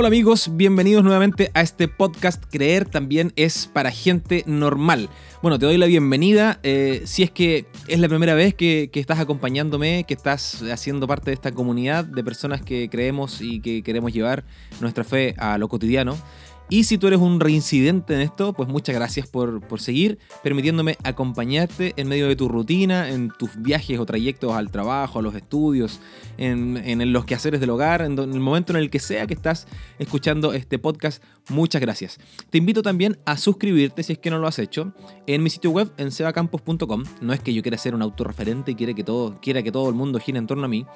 Hola amigos, bienvenidos nuevamente a este podcast Creer también es para gente normal. Bueno, te doy la bienvenida. eh, si es que es la primera vez que, que estás acompañándome, que estás haciendo parte de esta comunidad de personas que creemos y que queremos llevar nuestra fe a lo cotidiano. Y si tú eres un reincidente en esto, pues muchas gracias por, por seguir permitiéndome acompañarte en medio de tu rutina, en tus viajes o trayectos al trabajo, a los estudios, en, en los quehaceres del hogar, en, el momento en el que sea que estás escuchando este podcast. Muchas gracias. Te invito también a suscribirte si es que no lo has hecho en mi sitio web en sebacampos.com. No es que yo quiera ser un autorreferente y quiera que todo, quiera que todo el mundo gire en torno a mí,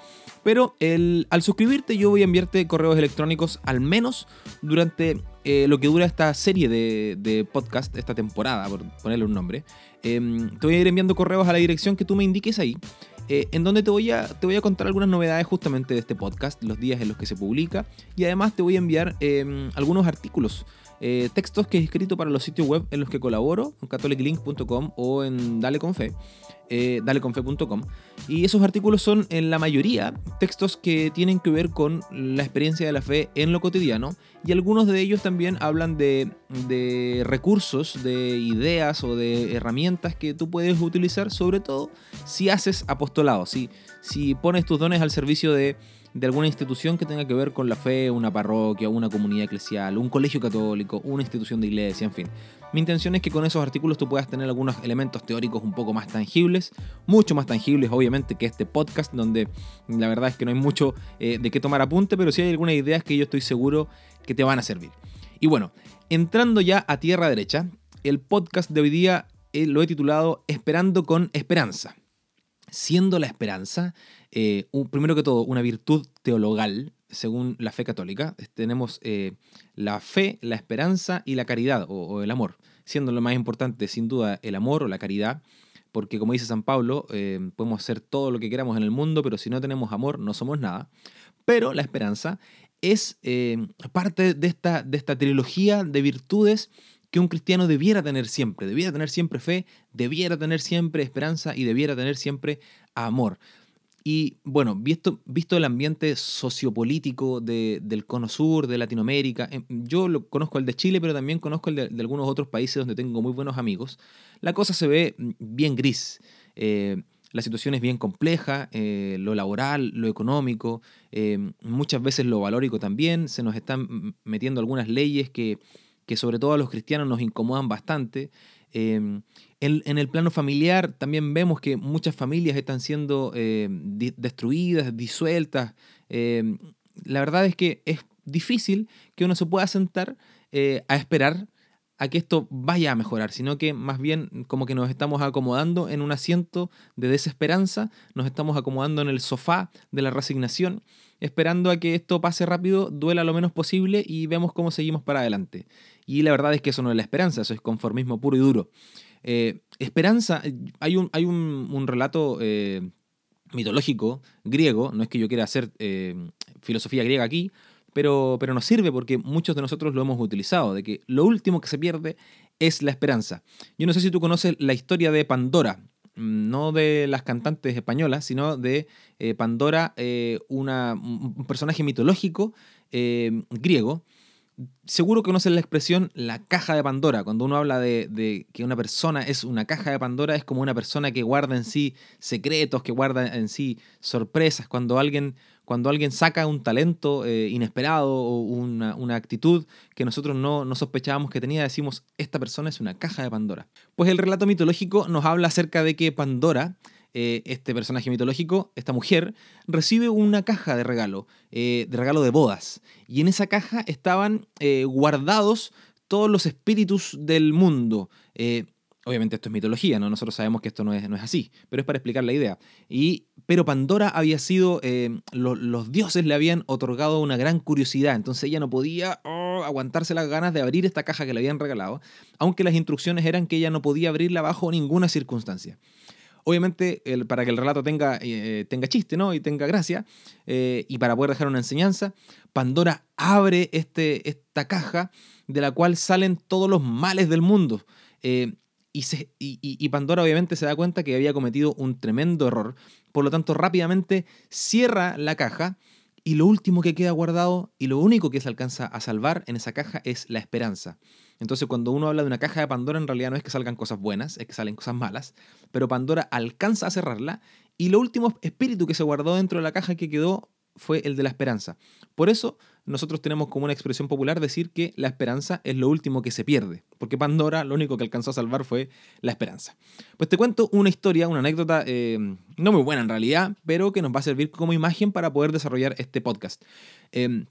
pero el- al suscribirte yo voy a enviarte correos electrónicos al menos durante eh, lo que dura esta serie de, podcast, esta temporada, por ponerle un nombre. Em, te voy a ir enviando correos a la dirección que tú me indiques ahí. eh, en donde te voy, a, te voy a contar algunas novedades justamente de este podcast, los días en los que se publica, y además te voy a enviar em, algunos artículos, eh, textos que he escrito para los sitios web en los que colaboro, en catholiclink.com o en Dale eh, daleconfe.com. Y esos artículos son en la mayoría textos que tienen que ver con la experiencia de la fe en lo cotidiano y algunos de ellos también hablan de, de recursos, de ideas o de herramientas que tú puedes utilizar, sobre todo si haces apostolado, si, si pones tus dones al servicio de, de alguna institución que tenga que ver con la fe, una parroquia, una comunidad eclesial, un colegio católico, una institución de iglesia, en fin. Mi intención es que con esos artículos tú puedas tener algunos elementos teóricos un poco más tangibles, mucho más tangibles obviamente que este podcast, donde la verdad es que no hay mucho eh, de qué tomar apunte, pero sí hay algunas ideas que yo estoy seguro que te van a servir. Y bueno, entrando ya a tierra derecha, el podcast de hoy día eh, lo he titulado Esperando con Esperanza. Siendo la esperanza, eh, un- primero que todo, una virtud teologal, según la fe católica. Tenemos eh, la fe, la esperanza y la caridad, o, el amor. Siendo lo más importante, sin duda, el amor o la caridad, porque como dice San Pablo, eh, podemos hacer todo lo que queramos en el mundo, pero si no tenemos amor, no somos nada. Pero la esperanza es parte de esta, de esta trilogía de virtudes que un cristiano debiera tener siempre. Debiera tener siempre fe, debiera tener siempre esperanza y debiera tener siempre amor. Y bueno, visto, visto el ambiente sociopolítico de- del cono sur, de Latinoamérica, em, yo lo, conozco el de Chile, pero también conozco el de, algunos otros países donde tengo muy buenos amigos, la cosa se ve mm, bien gris. Eh, la situación es bien compleja, eh, lo laboral, lo económico, eh, muchas veces lo valórico también, se nos están metiendo algunas leyes que, que sobre todo a los cristianos nos incomodan bastante. Eh, en, en el plano familiar también vemos que muchas familias están siendo eh, destruidas, disueltas. Eh, la verdad es que es difícil que uno se pueda sentar eh, a esperar a que esto vaya a mejorar, sino que más bien como que nos estamos acomodando en un asiento de desesperanza, nos estamos acomodando en el sofá de la resignación, esperando a que esto pase rápido, duela lo menos posible y vemos cómo seguimos para adelante. Y la verdad es que eso no es la esperanza, eso es conformismo puro y duro. Eh, esperanza, hay un, hay un, un relato eh, mitológico griego, no es que yo quiera hacer eh, filosofía griega aquí, pero, pero nos sirve porque muchos de nosotros lo hemos utilizado, de que lo último que se pierde es la esperanza. Yo no sé si tú conoces la historia de Pandora, mm, no de las cantantes españolas, sino de eh, Pandora, eh, una, un personaje mitológico eh, griego. Seguro que conoces la expresión la caja de Pandora. Cuando uno habla de, de que una persona es una caja de Pandora, es como una persona que guarda en sí secretos, que guarda en sí sorpresas. Cuando alguien, cuando alguien saca un talento eh, inesperado o una, una actitud que nosotros no, no sospechábamos que tenía, decimos, esta persona es una caja de Pandora. Pues el relato mitológico nos habla acerca de que Pandora, eh, este personaje mitológico, esta mujer, recibe una caja de regalo, eh, de regalo de bodas. Y en esa caja estaban guardados todos los espíritus del mundo. Obviamente esto es mitología, ¿no? Nosotros sabemos que esto no es, no es así, pero es para explicar la idea. Y, pero Pandora había sido, eh, lo- los dioses le habían otorgado una gran curiosidad, entonces ella no podía oh, aguantarse las ganas de abrir esta caja que le habían regalado, aunque las instrucciones eran que ella no podía abrirla bajo ninguna circunstancia. Obviamente, el- para que el relato tenga, eh, tenga chiste ¿no? y tenga gracia, eh, y para poder dejar una enseñanza, Pandora abre este, esta caja de la cual salen todos los males del mundo. Eh, y, se- y- y- Pandora obviamente se da cuenta que había cometido un tremendo error, por lo tanto rápidamente cierra la caja y lo último que queda guardado y lo único que se alcanza a salvar en esa caja es la esperanza. Entonces cuando uno habla de una caja de Pandora en realidad no es que salgan cosas buenas, es que salen cosas malas, pero Pandora alcanza a cerrarla y lo último espíritu que se guardó dentro de la caja que quedó fue el de la esperanza. Por eso nosotros tenemos como una expresión popular decir que la esperanza es lo último que se pierde, porque Pandora lo único que alcanzó a salvar fue la esperanza. Pues te cuento una historia, una anécdota eh, no muy buena en realidad, pero que nos va a servir como imagen para poder desarrollar este podcast. Em,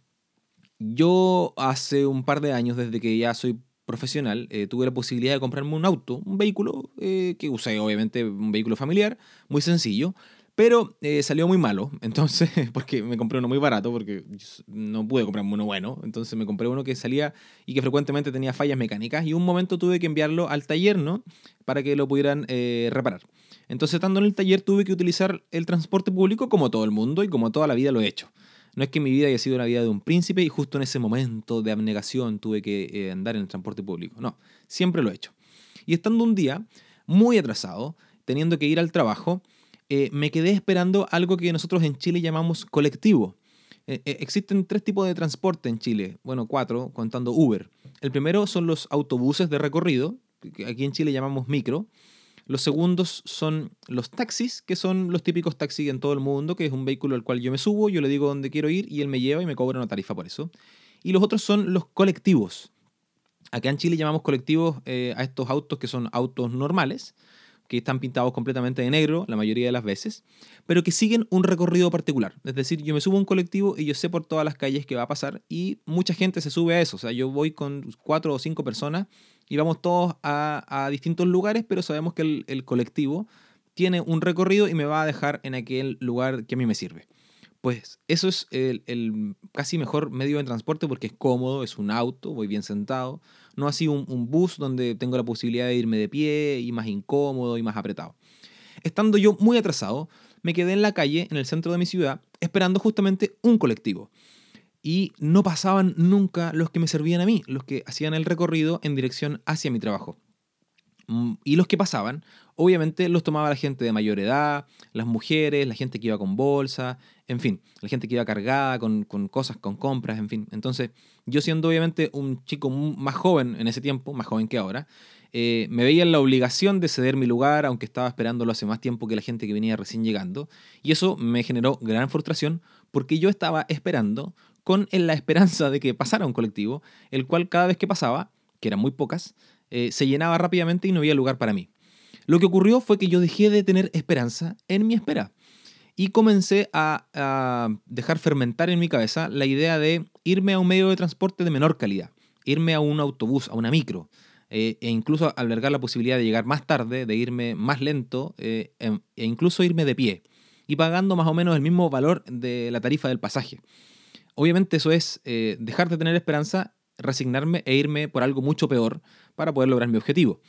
yo hace un par de años, desde que ya soy profesional, eh, tuve la posibilidad de comprarme un auto, un vehículo eh, que usé obviamente un vehículo familiar, muy sencillo, pero eh, salió muy malo, entonces, porque me compré uno muy barato, porque no pude comprarme uno bueno, entonces me compré uno que salía y que frecuentemente tenía fallas mecánicas y un momento tuve que enviarlo al taller, ¿no? Para que lo pudieran eh, reparar. Entonces, estando en el taller, tuve que utilizar el transporte público como todo el mundo y como toda la vida lo he hecho. No es que mi vida haya sido la vida de un príncipe y justo en ese momento de abnegación tuve que eh, andar en el transporte público. No, siempre lo he hecho. Y estando un día muy atrasado, teniendo que ir al trabajo, eh, me quedé esperando algo que nosotros en Chile llamamos colectivo. Eh, eh, existen tres tipos de transporte en Chile, bueno, cuatro, contando Uber. El primero son los autobuses de recorrido, que aquí en Chile llamamos micro. Los segundos son los taxis, que son los típicos taxis en todo el mundo, que es un vehículo al cual yo me subo, yo le digo dónde quiero ir y él me lleva y me cobra una tarifa por eso. Y los otros son los colectivos. Acá en Chile llamamos colectivos a estos autos que son autos normales, que están pintados completamente de negro la mayoría de las veces, pero que siguen un recorrido particular. Es decir, yo me subo a un colectivo y yo sé por todas las calles que va a pasar y mucha gente se sube a eso. O sea, yo voy con cuatro o cinco personas y vamos todos a, distintos lugares, pero sabemos que el colectivo tiene un recorrido y me va a dejar en aquel lugar que a mí me sirve. Pues eso es el, casi mejor medio de transporte porque es cómodo, es un auto, voy bien sentado. No así un, un bus donde tengo la posibilidad de irme de pie y más incómodo y más apretado. Estando yo muy atrasado, me quedé en la calle, en el centro de mi ciudad, esperando justamente un colectivo. Y no pasaban nunca los que me servían a mí, los que hacían el recorrido en dirección hacia mi trabajo. Mm, y los que pasaban, obviamente los tomaba la gente de mayor edad, las mujeres, la gente que iba con bolsa, en fin, la gente que iba cargada con, cosas, con compras, en fin. Entonces, yo siendo obviamente un chico más joven en ese tiempo, más joven que ahora, eh, me veía en la obligación de ceder mi lugar, aunque estaba esperándolo hace más tiempo que la gente que venía recién llegando. Y eso me generó gran frustración porque yo estaba esperando con la esperanza de que pasara un colectivo, el cual cada vez que pasaba, que eran muy pocas, eh, se llenaba rápidamente y no había lugar para mí. Lo que ocurrió fue que yo dejé de tener esperanza en mi espera y comencé a, dejar fermentar en mi cabeza la idea de irme a un medio de transporte de menor calidad, irme a un autobús, a una micro, eh, e incluso albergar la posibilidad de llegar más tarde, de irme más lento eh, em, e incluso irme de pie y pagando más o menos el mismo valor de la tarifa del pasaje. Obviamente eso es dejar de tener esperanza resignarme e irme por algo mucho peor para poder lograr mi objetivo.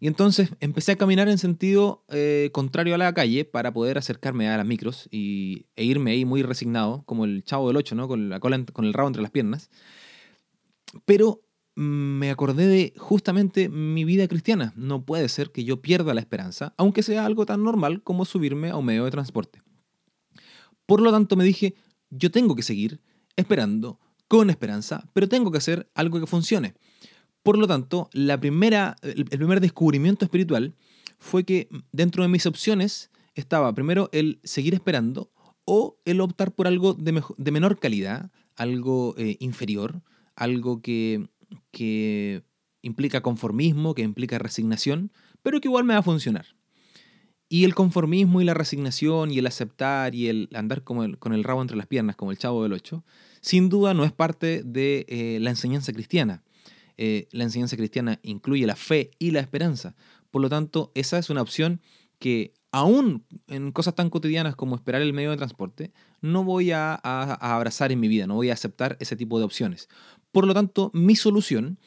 Y entonces empecé a caminar en sentido eh, contrario a la calle para poder acercarme a las micros y, e irme ahí muy resignado, como el chavo del 8, ¿no? con, la cola, con el rabo entre las piernas. Pero mm, me acordé de justamente mi vida cristiana. No puede ser que yo pierda la esperanza, aunque sea algo tan normal como subirme a un medio de transporte. Por lo tanto me dije, yo tengo que seguir esperando con esperanza, pero tengo que hacer algo que funcione. Por lo tanto, la primera, el primer descubrimiento espiritual fue que dentro de mis opciones estaba primero el seguir esperando o el optar por algo de, de menor calidad, algo eh, inferior, algo que, que implica conformismo, que implica resignación, pero que igual me va a funcionar. Y el conformismo y la resignación y el aceptar y el andar como con el rabo entre las piernas, como el chavo del ocho, sin duda no es parte de eh, la enseñanza cristiana. Eh, la enseñanza cristiana incluye la fe y la esperanza. Por lo tanto, esa es una opción que aún en cosas tan cotidianas como esperar el medio de transporte, no voy a, abrazar en mi vida, no voy a aceptar ese tipo de opciones. Por lo tanto, mi solución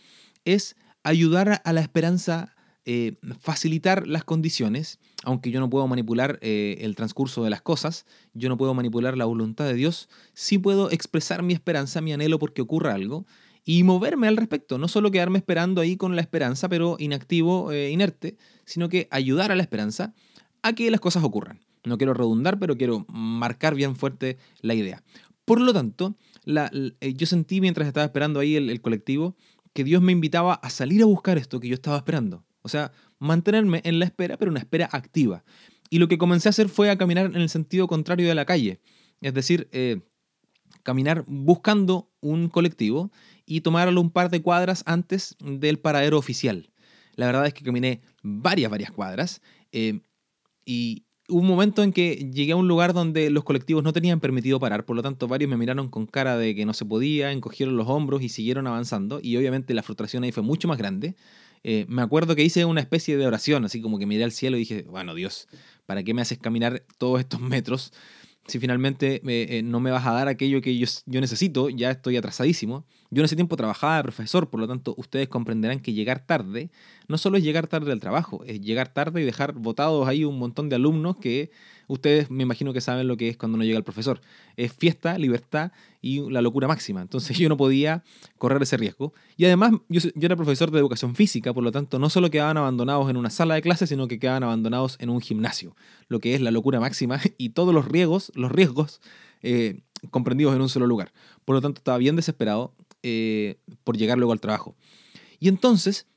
es ayudar a la esperanza eh, facilitar las condiciones, aunque yo no puedo manipular eh, el transcurso de las cosas, yo no puedo manipular la voluntad de Dios, sí puedo expresar mi esperanza, mi anhelo porque ocurra algo y moverme al respecto, no solo quedarme esperando ahí con la esperanza, pero inactivo, eh, inerte, sino que ayudar a la esperanza a que las cosas ocurran. No quiero redundar, pero quiero marcar bien fuerte la idea. Por lo tanto, eh, yo sentí mientras estaba esperando ahí el, colectivo que Dios me invitaba a salir a buscar esto que yo estaba esperando. O sea, mantenerme en la espera, pero una espera activa. Y lo que comencé a hacer fue a caminar en el sentido contrario de la calle. Es decir, eh, caminar buscando un colectivo y tomarlo un par de cuadras antes del paradero oficial. La verdad es que caminé varias, varias cuadras eh, y, hubo un momento en que llegué a un lugar donde los colectivos no tenían permitido parar, por lo tanto varios me miraron con cara de que no se podía, encogieron los hombros y siguieron avanzando y obviamente la frustración ahí fue mucho más grande. Eh, me acuerdo que hice una especie de oración, así como que miré al cielo y dije, bueno Dios, ¿para qué me haces caminar todos estos metros? Si finalmente eh, no me vas a dar aquello que yo, yo, necesito, ya estoy atrasadísimo. Yo en ese tiempo trabajaba de profesor, por lo tanto ustedes comprenderán que llegar tarde no solo es llegar tarde al trabajo, es llegar tarde y dejar votados ahí un montón de alumnos que ustedes me imagino que saben lo que es cuando no llega el profesor. Es fiesta, libertad y la locura máxima. Entonces yo no podía correr ese riesgo. Y además yo, era profesor de educación física, por lo tanto no solo quedaban abandonados en una sala de clases, sino que quedaban abandonados en un gimnasio, lo que es la locura máxima y todos los riesgos, los riesgos eh, comprendidos en un solo lugar. Por lo tanto estaba bien desesperado eh, por llegar luego al trabajo. Y entonces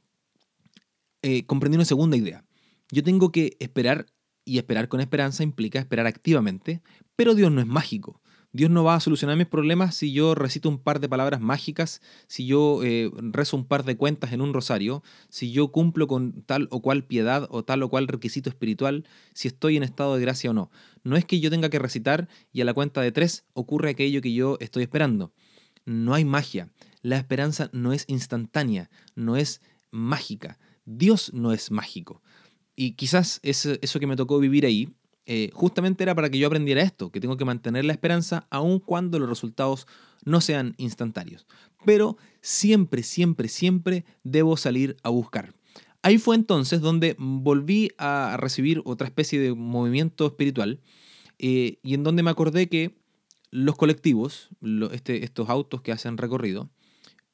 eh, comprendí una segunda idea. Yo tengo que esperar y esperar con esperanza implica esperar activamente, pero Dios no es mágico. Dios no va a solucionar mis problemas si yo recito un par de palabras mágicas, si yo eh, rezo un par de cuentas en un rosario, si yo cumplo con tal o cual piedad o tal o cual requisito espiritual, si estoy en estado de gracia o no. No es que yo tenga que recitar y a la cuenta de tres ocurre aquello que yo estoy esperando. No hay magia. La esperanza no es instantánea, no es mágica. Dios no es mágico. Y quizás eso, que me tocó vivir ahí, eh, justamente era para que yo aprendiera esto, que tengo que mantener la esperanza aun cuando los resultados no sean instantáneos. Pero siempre, siempre, siempre debo salir a buscar. Ahí fue entonces donde volví a recibir otra especie de movimiento espiritual eh, y en donde me acordé que los colectivos, este, estos autos que hacen recorrido,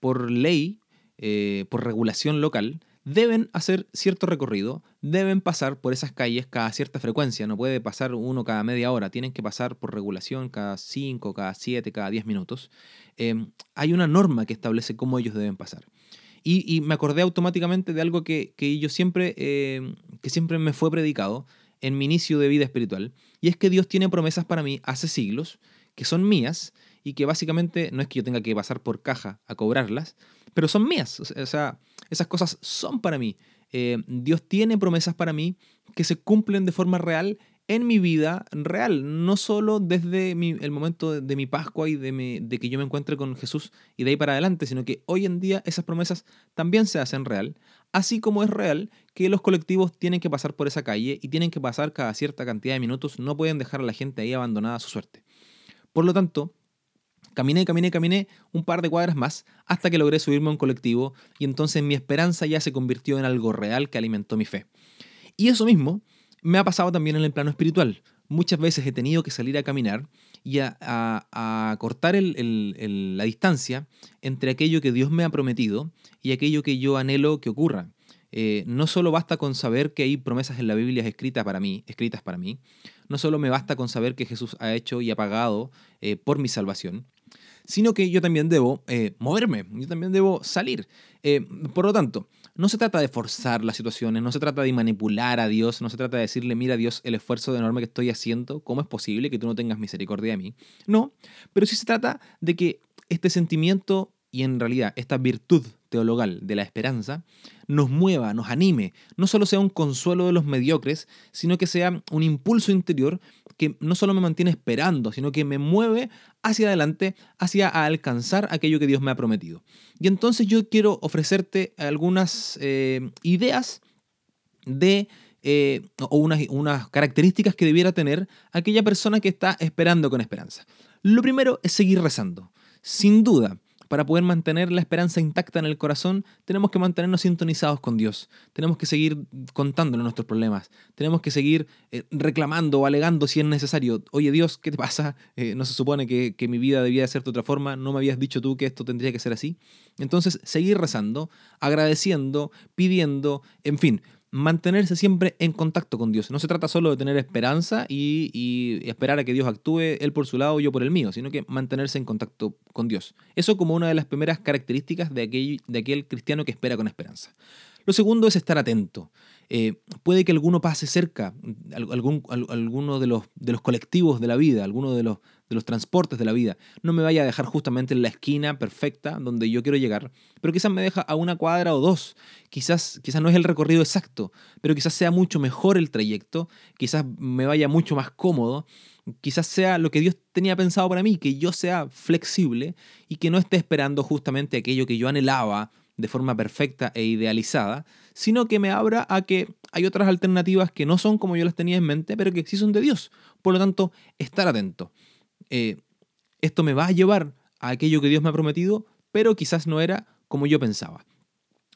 por ley, eh, por regulación local, deben hacer cierto recorrido, deben pasar por esas calles cada cierta frecuencia, no puede pasar uno cada media hora, tienen que pasar por regulación cada 5, cada 7, cada 10 minutos. Em, hay una norma que establece cómo ellos deben pasar. Y, me acordé automáticamente de algo que, yo siempre, em, que siempre me fue predicado en mi inicio de vida espiritual, y es que Dios tiene promesas para mí hace siglos, que son mías, y que básicamente no es que yo tenga que pasar por caja a cobrarlas, pero son mías. O sea, esas cosas son para mí. Eh, Dios tiene promesas para mí que se cumplen de forma real en mi vida real, no solo desde el momento de, mi Pascua y de, de, que yo me encuentre con Jesús y de ahí para adelante, sino que hoy en día esas promesas también se hacen real, así como es real que los colectivos tienen que pasar por esa calle y tienen que pasar cada cierta cantidad de minutos, no pueden dejar a la gente ahí abandonada a su suerte. Por lo tanto, Caminé, caminé, caminé un par de cuadras más hasta que logré subirme a un colectivo y entonces mi esperanza ya se convirtió en algo real que alimentó mi fe. Y eso mismo me ha pasado también en el plano espiritual. Muchas veces he tenido que salir a caminar y a, cortar la distancia entre aquello que Dios me ha prometido y aquello que yo anhelo que ocurra. Eh, no solo basta con saber que hay promesas en la Biblia escritas para mí, escritas para mí, no solo me basta con saber que Jesús ha hecho y ha pagado eh, por mi salvación, sino que yo también debo eh, moverme, yo también debo salir. Eh, por lo tanto, no se trata de forzar las situaciones, no se trata de manipular a Dios, no se trata de decirle, mira Dios el esfuerzo enorme que estoy haciendo, ¿cómo es posible que tú no tengas misericordia de mí? No, pero sí se trata de que este sentimiento y en realidad esta virtud de la esperanza nos mueva, nos anime, no solo sea un consuelo de los mediocres, sino que sea un impulso interior que no solo me mantiene esperando, sino que me mueve hacia adelante, hacia alcanzar aquello que Dios me ha prometido. Y entonces yo quiero ofrecerte algunas eh, ideas de eh, o unas, unas características que debiera tener aquella persona que está esperando con esperanza. Lo primero es seguir rezando. Sin duda, para poder mantener la esperanza intacta en el corazón, tenemos que mantenernos sintonizados con Dios. Tenemos que seguir contándole nuestros problemas. Tenemos que seguir eh, reclamando o alegando si es necesario. Oye Dios, ¿qué te pasa? Eh, no se supone que, que, mi vida debía ser de otra forma. No me habías dicho tú que esto tendría que ser así. Entonces, seguir rezando, agradeciendo, pidiendo, en fin, mantenerse siempre en contacto con Dios. No se trata solo de tener esperanza y, esperar a que Dios actúe, Él por su lado, yo por el mío, sino que mantenerse en contacto con Dios. Eso como una de las primeras características de aquel, de aquel cristiano que espera con esperanza. Lo segundo es estar atento. Eh, puede que alguno pase cerca, algún, alguno de los, de los colectivos de la vida, alguno de los, de los transportes de la vida, no me vaya a dejar justamente en la esquina perfecta donde yo quiero llegar, pero quizás me deja a una cuadra o dos, quizás, quizás no es el recorrido exacto, pero quizás sea mucho mejor el trayecto, quizás me vaya mucho más cómodo, quizás sea lo que Dios tenía pensado para mí, que yo sea flexible y que no esté esperando justamente aquello que yo anhelaba de forma perfecta e idealizada, sino que me abra a que hay otras alternativas que no son como yo las tenía en mente, pero que sí son de Dios. Por lo tanto, estar atento. Eh, esto me va a llevar a aquello que Dios me ha prometido, pero quizás no era como yo pensaba.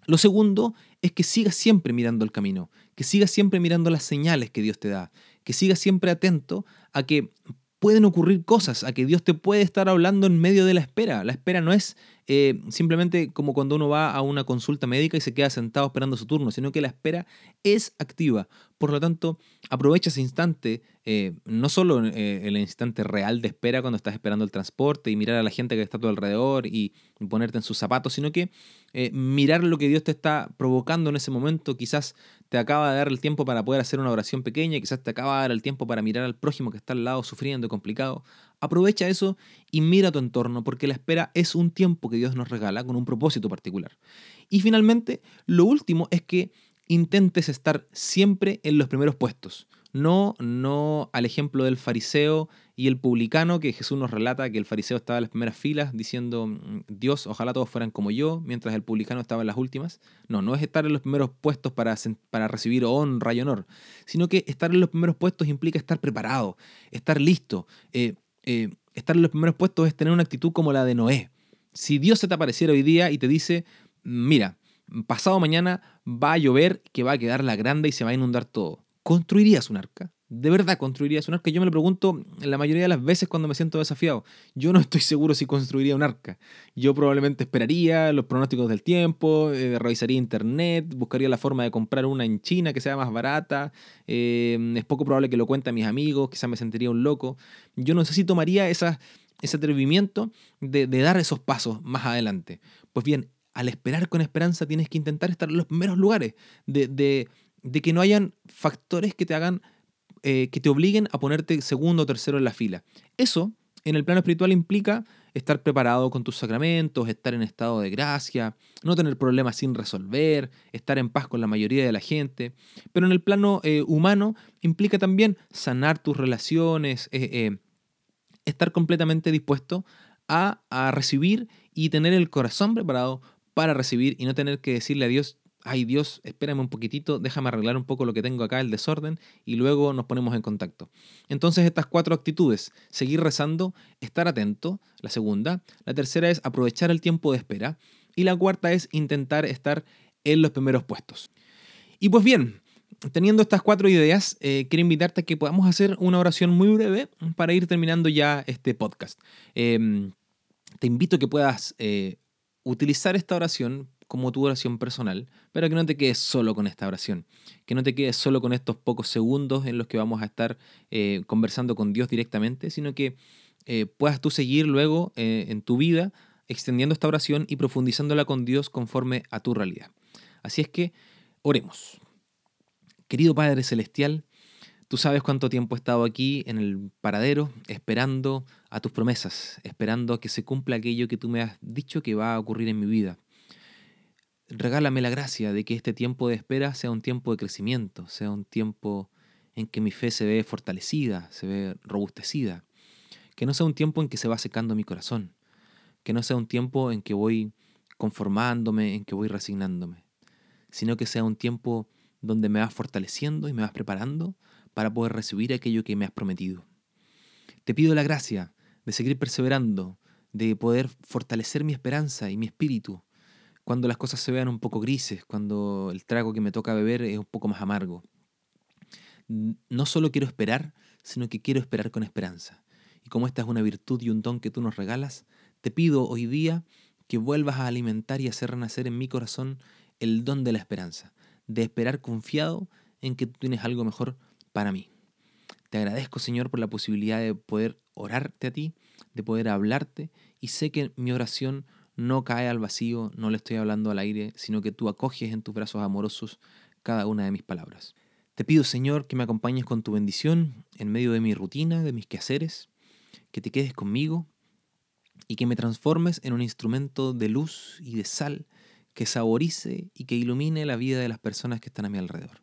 Lo segundo es que sigas siempre mirando el camino, que sigas siempre mirando las señales que Dios te da, que sigas siempre atento a que pueden ocurrir cosas, a que Dios te puede estar hablando en medio de la espera. La espera no es eh, simplemente como cuando uno va a una consulta médica y se queda sentado esperando su turno, sino que la espera es activa. Por lo tanto, aprovecha ese instante, eh, no solo eh, el instante real de espera cuando estás esperando el transporte y mirar a la gente que está a tu alrededor y ponerte en sus zapatos, sino que mirar lo que Dios te está provocando en ese momento. Quizás te acaba de dar el tiempo para poder hacer una oración pequeña, quizás te acaba de dar el tiempo para mirar al prójimo que está al lado sufriendo y complicado. Aprovecha eso y mira tu entorno, porque la espera es un tiempo que Dios nos regala con un propósito particular. Y finalmente, lo último es que intentes estar siempre en los primeros puestos. No, no al ejemplo del fariseo y el publicano, que Jesús nos relata que el fariseo estaba en las primeras filas diciendo, mm, Dios, ojalá todos fueran como yo, mientras el publicano estaba en las últimas. No, no es estar en los primeros puestos para, para recibir honra y honor, sino que estar en los primeros puestos implica estar preparado, estar listo. Eh, eh, estar en los primeros puestos es tener una actitud como la de Noé. Si Dios se te apareciera hoy día y te dice, mira, pasado mañana va a llover, que va a quedar la grande y se va a inundar todo, ¿construirías un arca? ¿De verdad construirías un arca? Yo me lo pregunto la mayoría de las veces cuando me siento desafiado. Yo no estoy seguro si construiría un arca. Yo probablemente esperaría los pronósticos del tiempo, eh, revisaría internet, buscaría la forma de comprar una en China que sea más barata. Eh, es poco probable que lo cuente a mis amigos, quizás me sentiría un loco. Yo no sé si tomaría ese atrevimiento de, dar esos pasos más adelante. Pues bien, al esperar con esperanza tienes que intentar estar en los primeros lugares, de, de que no hayan factores que te hagan eh, que te obliguen a ponerte segundo o tercero en la fila. Eso, en el plano espiritual, implica estar preparado con tus sacramentos, estar en estado de gracia, no tener problemas sin resolver, estar en paz con la mayoría de la gente. Pero en el plano eh, humano implica también sanar tus relaciones, eh, estar completamente dispuesto a, a recibir y tener el corazón preparado para recibir y no tener que decirle a Dios, ay Dios, espérame un poquitito, déjame arreglar un poco lo que tengo acá, el desorden, y luego nos ponemos en contacto. Entonces estas cuatro actitudes, seguir rezando, estar atento, la segunda, la tercera es aprovechar el tiempo de espera, y la cuarta es intentar estar en los primeros puestos. Y pues bien, teniendo estas cuatro ideas, eh, quiero invitarte a que podamos hacer una oración muy breve para ir terminando ya este podcast. Em, te invito a que puedas eh, utilizar esta oración como tu oración personal, pero que no te quedes solo con esta oración, que no te quedes solo con estos pocos segundos en los que vamos a estar eh, conversando con Dios directamente, sino que eh, puedas tú seguir luego eh, en tu vida extendiendo esta oración y profundizándola con Dios conforme a tu realidad. Así es que oremos. Querido Padre Celestial, Tú sabes cuánto tiempo he estado aquí en el paradero esperando a tus promesas, esperando a que se cumpla aquello que tú me has dicho que va a ocurrir en mi vida regálame la gracia de que este tiempo de espera sea un tiempo de crecimiento, sea un tiempo en que mi fe se ve fortalecida, se ve robustecida, que no sea un tiempo en que se va secando mi corazón, que no sea un tiempo en que voy conformándome, en que voy resignándome, sino que sea un tiempo donde me vas fortaleciendo y me vas preparando para poder recibir aquello que me has prometido. Te pido la gracia de seguir perseverando, de poder fortalecer mi esperanza y mi espíritu, cuando las cosas se vean un poco grises, cuando el trago que me toca beber es un poco más amargo. No solo quiero esperar, sino que quiero esperar con esperanza. Y como esta es una virtud y un don que tú nos regalas, te pido hoy día que vuelvas a alimentar y hacer renacer en mi corazón el don de la esperanza, de esperar confiado en que tú tienes algo mejor para mí. Te agradezco, Señor, por la posibilidad de poder orarte a ti, de poder hablarte, y sé que mi oración no cae al vacío, no le estoy hablando al aire, sino que tú acoges en tus brazos amorosos cada una de mis palabras. Te pido, Señor, que me acompañes con tu bendición en medio de mi rutina, de mis quehaceres, que te quedes conmigo y que me transformes en un instrumento de luz y de sal que saborice y que ilumine la vida de las personas que están a mi alrededor.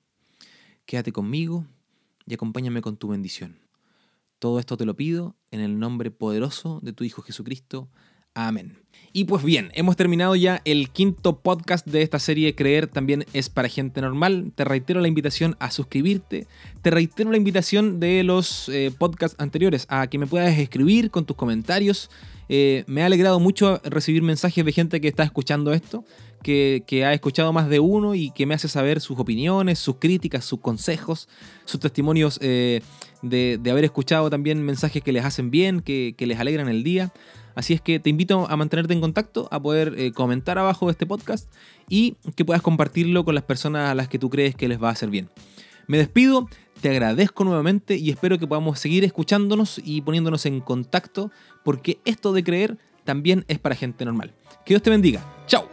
Quédate conmigo y acompáñame con tu bendición. Todo esto te lo pido en el nombre poderoso de tu Hijo Jesucristo. Amén. Y pues bien, hemos terminado ya el quinto podcast de esta serie Creer también es para gente normal. Te reitero la invitación a suscribirte. Te reitero la invitación de los eh, podcasts anteriores a que me puedas escribir con tus comentarios. Eh, me ha alegrado mucho recibir mensajes de gente que está escuchando esto, que, ha escuchado más de uno y que me hace saber sus opiniones, sus críticas, sus consejos, sus testimonios eh, de, haber escuchado también mensajes que les hacen bien, que les alegran el día. Así es que te invito a mantenerte en contacto, a poder eh, comentar abajo este podcast y que puedas compartirlo con las personas a las que tú crees que les va a hacer bien. Me despido, te agradezco nuevamente y espero que podamos seguir escuchándonos y poniéndonos en contacto porque esto de creer también es para gente normal. Que Dios te bendiga. Chao.